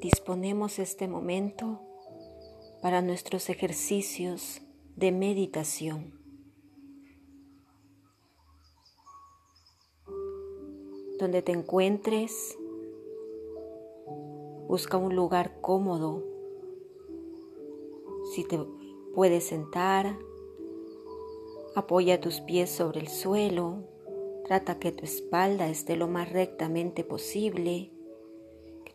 disponemos este momento para nuestros ejercicios de meditación. Donde te encuentres, busca un lugar cómodo. Si te puedes sentar, apoya tus pies sobre el suelo, trata que tu espalda esté lo más rectamente posible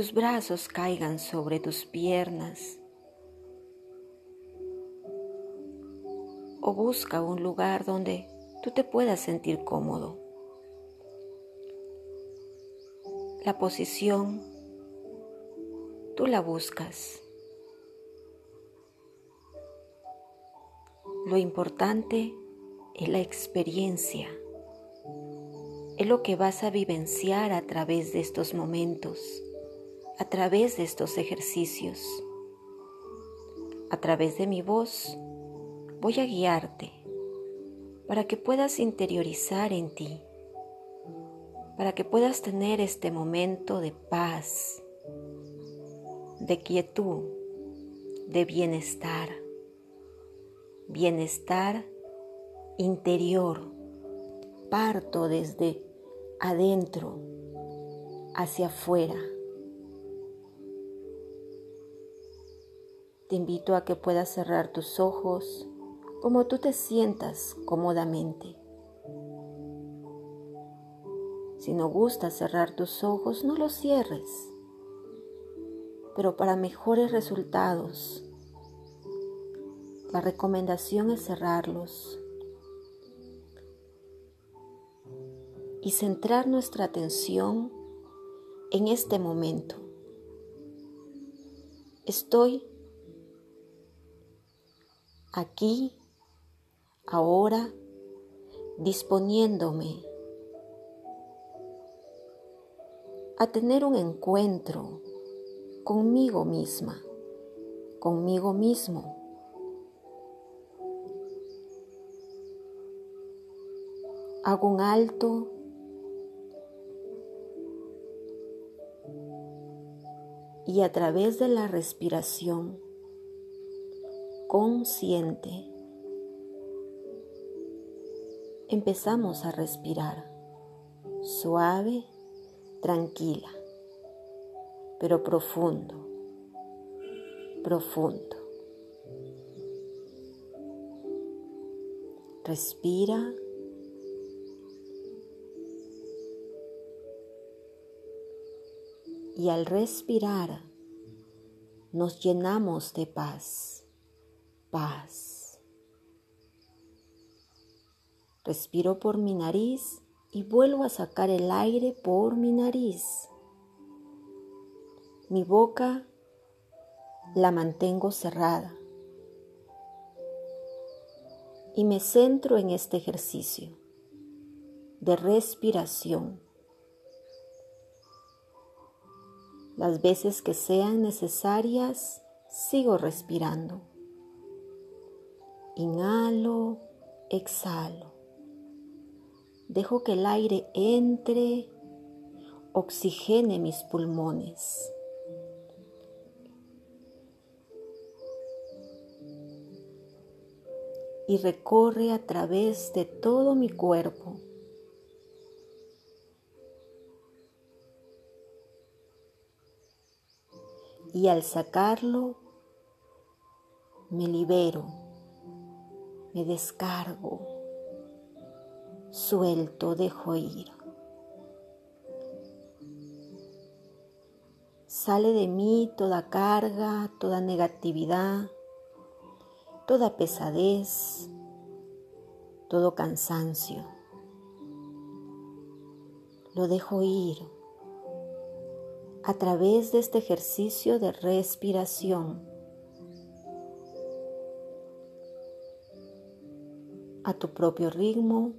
tus brazos caigan sobre tus piernas. O busca un lugar donde tú te puedas sentir cómodo. La posición, tú la buscas. Lo importante es la experiencia, es lo que vas a vivenciar a través de estos momentos a través de estos ejercicios. A través de mi voz voy a guiarte para que puedas interiorizar en ti, para que puedas tener este momento de paz, de quietud, de bienestar, bienestar interior. Parto desde adentro hacia afuera. Te invito a que puedas cerrar tus ojos como tú te sientas cómodamente. Si no gusta cerrar tus ojos, no los cierres. Pero para mejores resultados, la recomendación es cerrarlos y centrar nuestra atención en este momento. Estoy aquí, ahora, disponiéndome a tener un encuentro conmigo misma, conmigo mismo. Hago un alto y a través de la respiración consciente, empezamos a respirar suave, tranquila, pero profundo, profundo. Respira. Y al respirar nos llenamos de paz paz. Respiro por mi nariz y vuelvo a sacar el aire por mi nariz. Mi boca la mantengo cerrada y me centro en este ejercicio de respiración. Las veces que sean necesarias, sigo respirando. Inhalo, exhalo. Dejo que el aire entre, oxigene mis pulmones. Y recorre a través de todo mi cuerpo. Y al sacarlo, me libero me descargo, suelto, dejo ir. Sale de mí toda carga, toda negatividad, toda pesadez, todo cansancio. Lo dejo ir a través de este ejercicio de respiración a tu propio ritmo.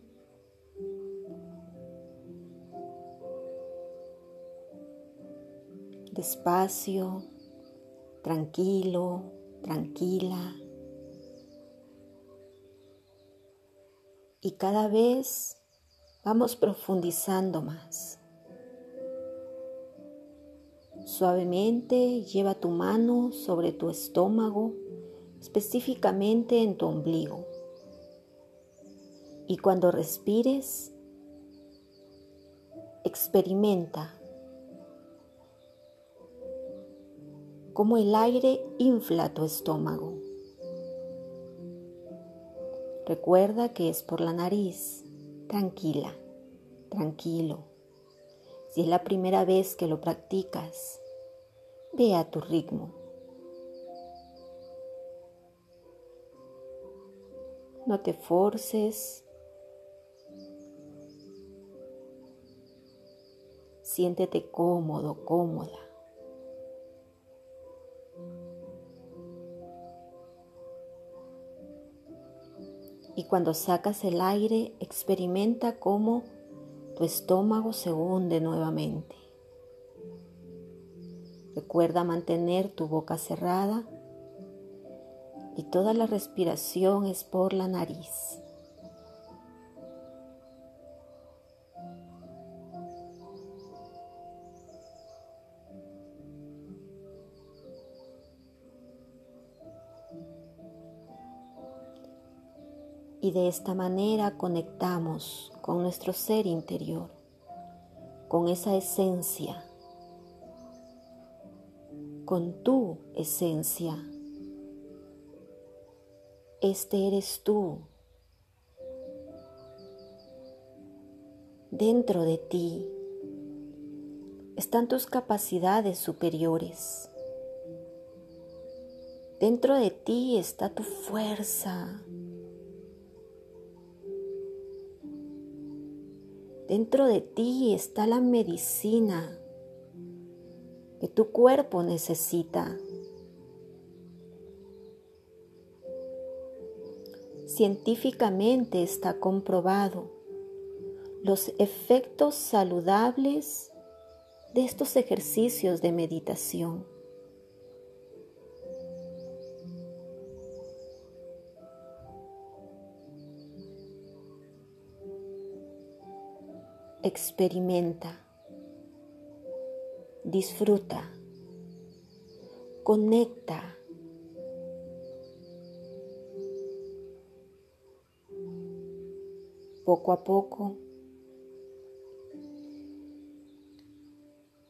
Despacio, tranquilo, tranquila. Y cada vez vamos profundizando más. Suavemente lleva tu mano sobre tu estómago, específicamente en tu ombligo. Y cuando respires, experimenta cómo el aire infla tu estómago. Recuerda que es por la nariz, tranquila, tranquilo. Si es la primera vez que lo practicas, ve a tu ritmo. No te forces. Siéntete cómodo, cómoda. Y cuando sacas el aire, experimenta cómo tu estómago se hunde nuevamente. Recuerda mantener tu boca cerrada y toda la respiración es por la nariz. Y de esta manera conectamos con nuestro ser interior, con esa esencia, con tu esencia. Este eres tú. Dentro de ti están tus capacidades superiores. Dentro de ti está tu fuerza, Dentro de ti está la medicina que tu cuerpo necesita. Científicamente está comprobado los efectos saludables de estos ejercicios de meditación. Experimenta, disfruta, conecta. Poco a poco,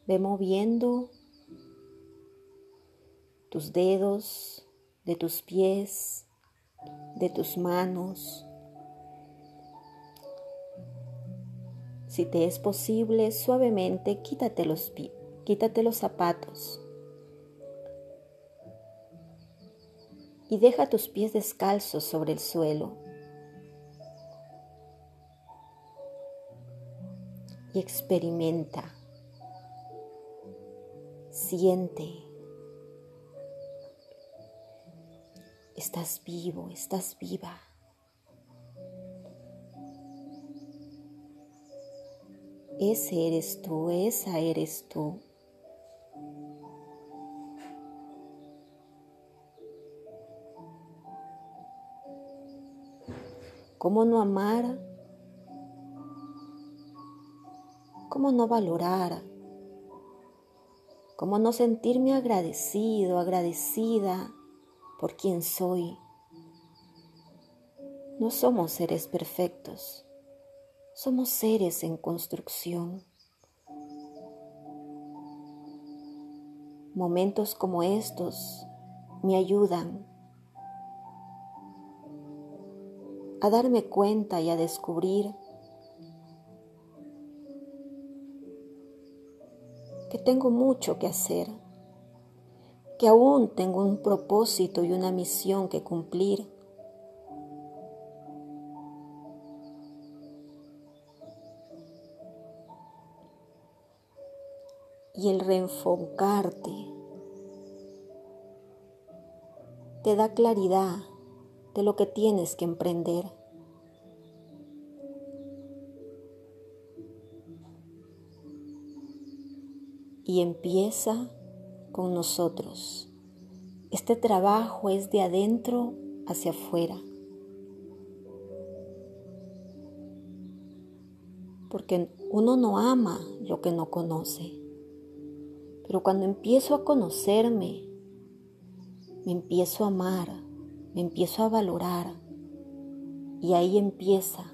ve moviendo tus dedos de tus pies, de tus manos, Si te es posible, suavemente quítate los, quítate los zapatos y deja tus pies descalzos sobre el suelo. Y experimenta, siente. Estás vivo, estás viva. Ese eres tú, esa eres tú. ¿Cómo no amar? ¿Cómo no valorar? ¿Cómo no sentirme agradecido, agradecida por quien soy? No somos seres perfectos. Somos seres en construcción. Momentos como estos me ayudan a darme cuenta y a descubrir que tengo mucho que hacer, que aún tengo un propósito y una misión que cumplir y el reenfocarte te da claridad de lo que tienes que emprender. Y empieza con nosotros. Este trabajo es de adentro hacia afuera. Porque uno no ama lo que no conoce Pero cuando empiezo a conocerme, me empiezo a amar, me empiezo a valorar y ahí empieza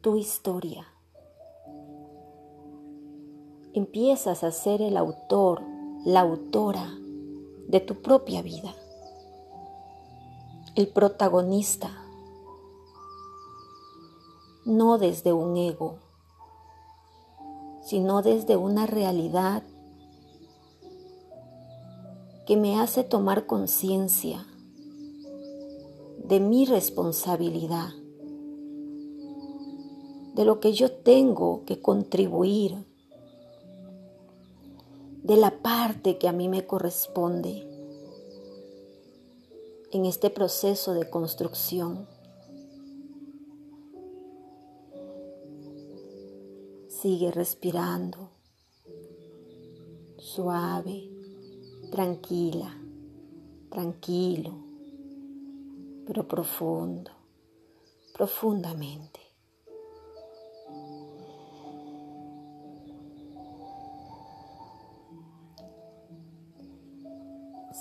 tu historia. Empiezas a ser el autor, la autora de tu propia vida, el protagonista, no desde un ego, sino desde una realidad que me hace tomar conciencia de mi responsabilidad, de lo que yo tengo que contribuir, de la parte que a mí me corresponde en este proceso de construcción. Sigue respirando suave tranquila, tranquilo, pero profundo, profundamente.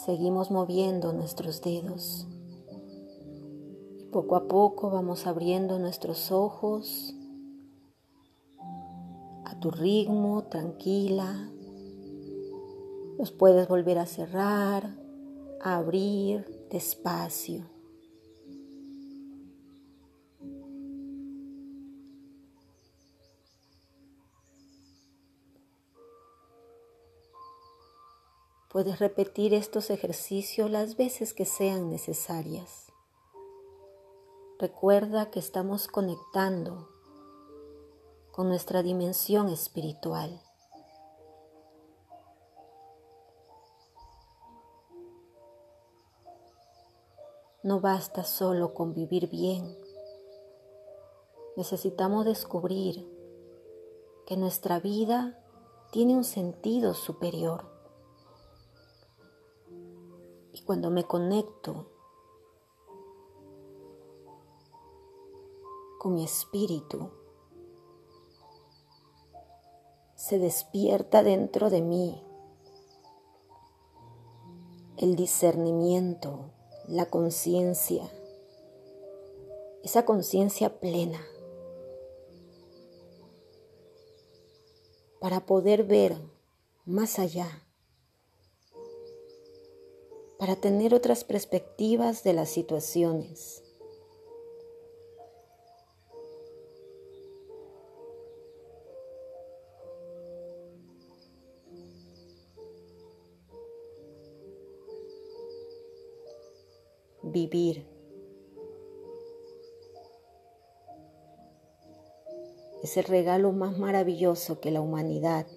Seguimos moviendo nuestros dedos poco a poco vamos abriendo nuestros ojos tu ritmo, tranquila, los puedes volver a cerrar, a abrir despacio. Puedes repetir estos ejercicios las veces que sean necesarias. Recuerda que estamos conectando con nuestra dimensión espiritual. No basta solo con vivir bien. Necesitamos descubrir que nuestra vida tiene un sentido superior. Y cuando me conecto con mi espíritu, se despierta dentro de mí. El discernimiento la conciencia, esa conciencia plena, para poder ver más allá, para tener otras perspectivas de las situaciones. Vivir. Es el regalo más maravilloso que la humanidad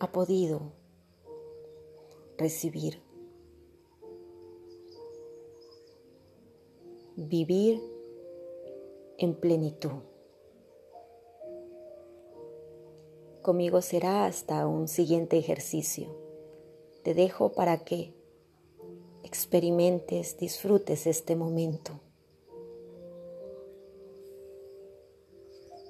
ha podido recibir. Vivir en plenitud. Conmigo será hasta un siguiente ejercicio. Te dejo para que experimentes, disfrutes este momento.